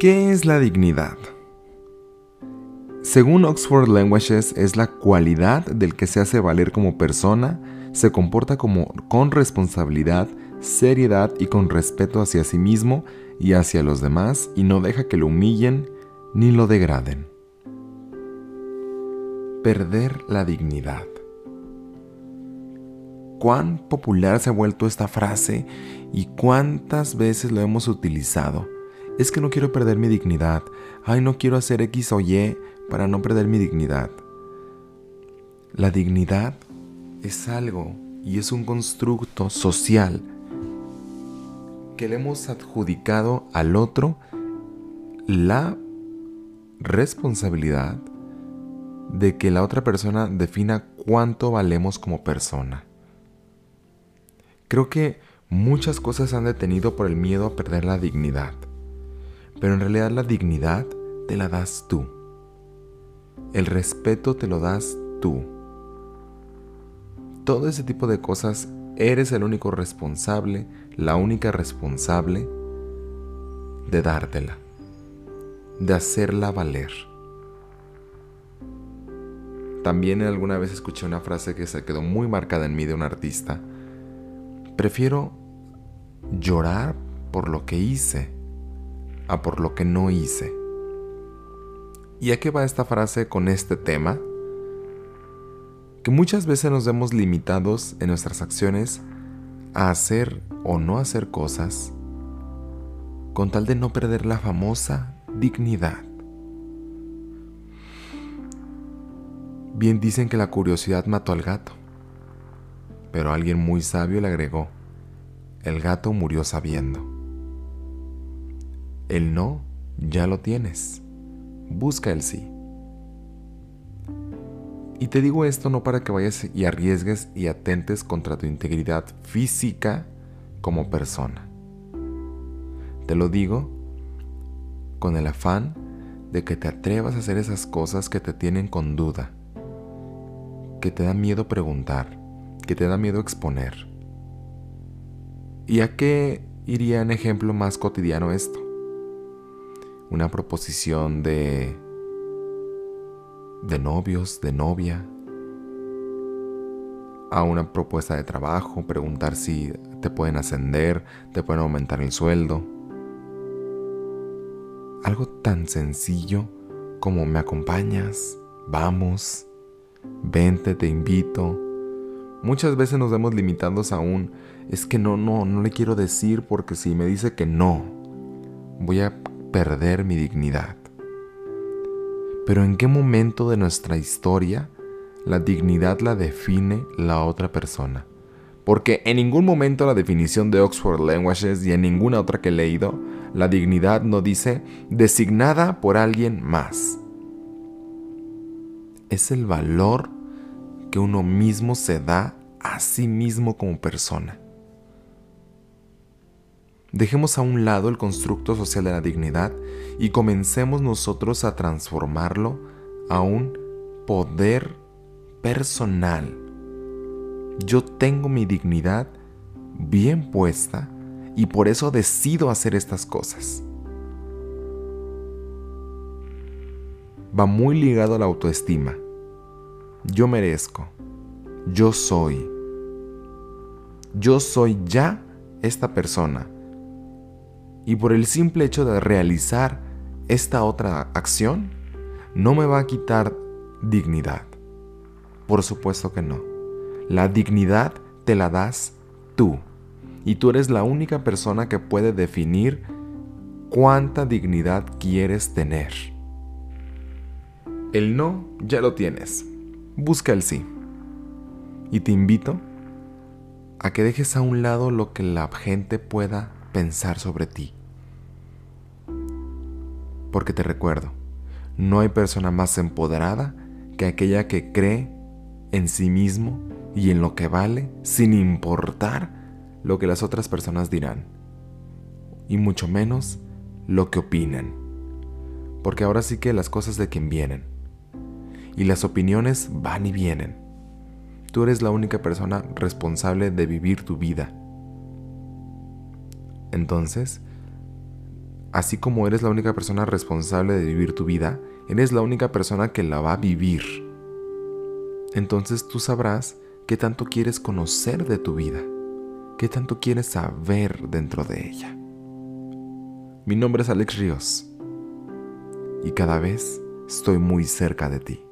¿Qué es la dignidad? Según Oxford Languages, es la cualidad del que se hace valer como persona, se comporta como con responsabilidad, seriedad y con respeto hacia sí mismo y hacia los demás y no deja que lo humillen ni lo degraden. Perder la dignidad. ¿Cuán popular se ha vuelto esta frase y cuántas veces lo hemos utilizado? Es que no quiero perder mi dignidad. Ay, no quiero hacer X o Y para no perder mi dignidad. La dignidad es algo y es un constructo social que le hemos adjudicado al otro la responsabilidad de que la otra persona defina cuánto valemos como persona. Creo que muchas cosas han detenido por el miedo a perder la dignidad, pero en realidad la dignidad te la das tú. El respeto te lo das tú. Todo ese tipo de cosas eres el único responsable, la única responsable de dártela, de hacerla valer. También alguna vez escuché una frase que se quedó muy marcada en mí de un artista. Prefiero llorar por lo que hice a por lo que no hice. ¿Y a qué va esta frase con este tema? Que muchas veces nos vemos limitados en nuestras acciones a hacer o no hacer cosas con tal de no perder la famosa dignidad. Bien dicen que la curiosidad mató al gato, pero alguien muy sabio le agregó, el gato murió sabiendo. El no ya lo tienes busca el sí. Y te digo esto no para que vayas y arriesgues y atentes contra tu integridad física como persona. Te lo digo con el afán de que te atrevas a hacer esas cosas que te tienen con duda, que te da miedo preguntar, que te da miedo exponer. ¿Y a qué iría en ejemplo más cotidiano esto? Una proposición de de novios, de novia, a una propuesta de trabajo, preguntar si te pueden ascender, te pueden aumentar el sueldo. Algo tan sencillo como me acompañas, vamos, vente, te invito. Muchas veces nos vemos limitados a un, es que no, no, no le quiero decir porque si me dice que no, voy a perder mi dignidad. Pero ¿en qué momento de nuestra historia la dignidad la define la otra persona? Porque en ningún momento la definición de Oxford Languages y en ninguna otra que he leído, la dignidad no dice designada por alguien más. Es el valor que uno mismo se da a sí mismo como persona. Dejemos a un lado el constructo social de la dignidad y comencemos nosotros a transformarlo a un poder personal. Yo tengo mi dignidad bien puesta y por eso decido hacer estas cosas. Va muy ligado a la autoestima. Yo merezco. Yo soy. Yo soy ya esta persona y por el simple hecho de realizar esta otra acción, no me va a quitar dignidad. Por supuesto que no. La dignidad te la das tú. Y tú eres la única persona que puede definir cuánta dignidad quieres tener. El no ya lo tienes. Busca el sí. Y te invito a que dejes a un lado lo que la gente pueda pensar sobre ti. Porque te recuerdo, no hay persona más empoderada que aquella que cree en sí mismo y en lo que vale sin importar lo que las otras personas dirán. Y mucho menos lo que opinan. Porque ahora sí que las cosas de quien vienen. Y las opiniones van y vienen. Tú eres la única persona responsable de vivir tu vida entonces, así como eres la única persona responsable de vivir tu vida, eres la única persona que la va a vivir. Entonces tú sabrás qué tanto quieres conocer de tu vida, qué tanto quieres saber dentro de ella. Mi nombre es Alex Ríos y cada vez estoy muy cerca de ti.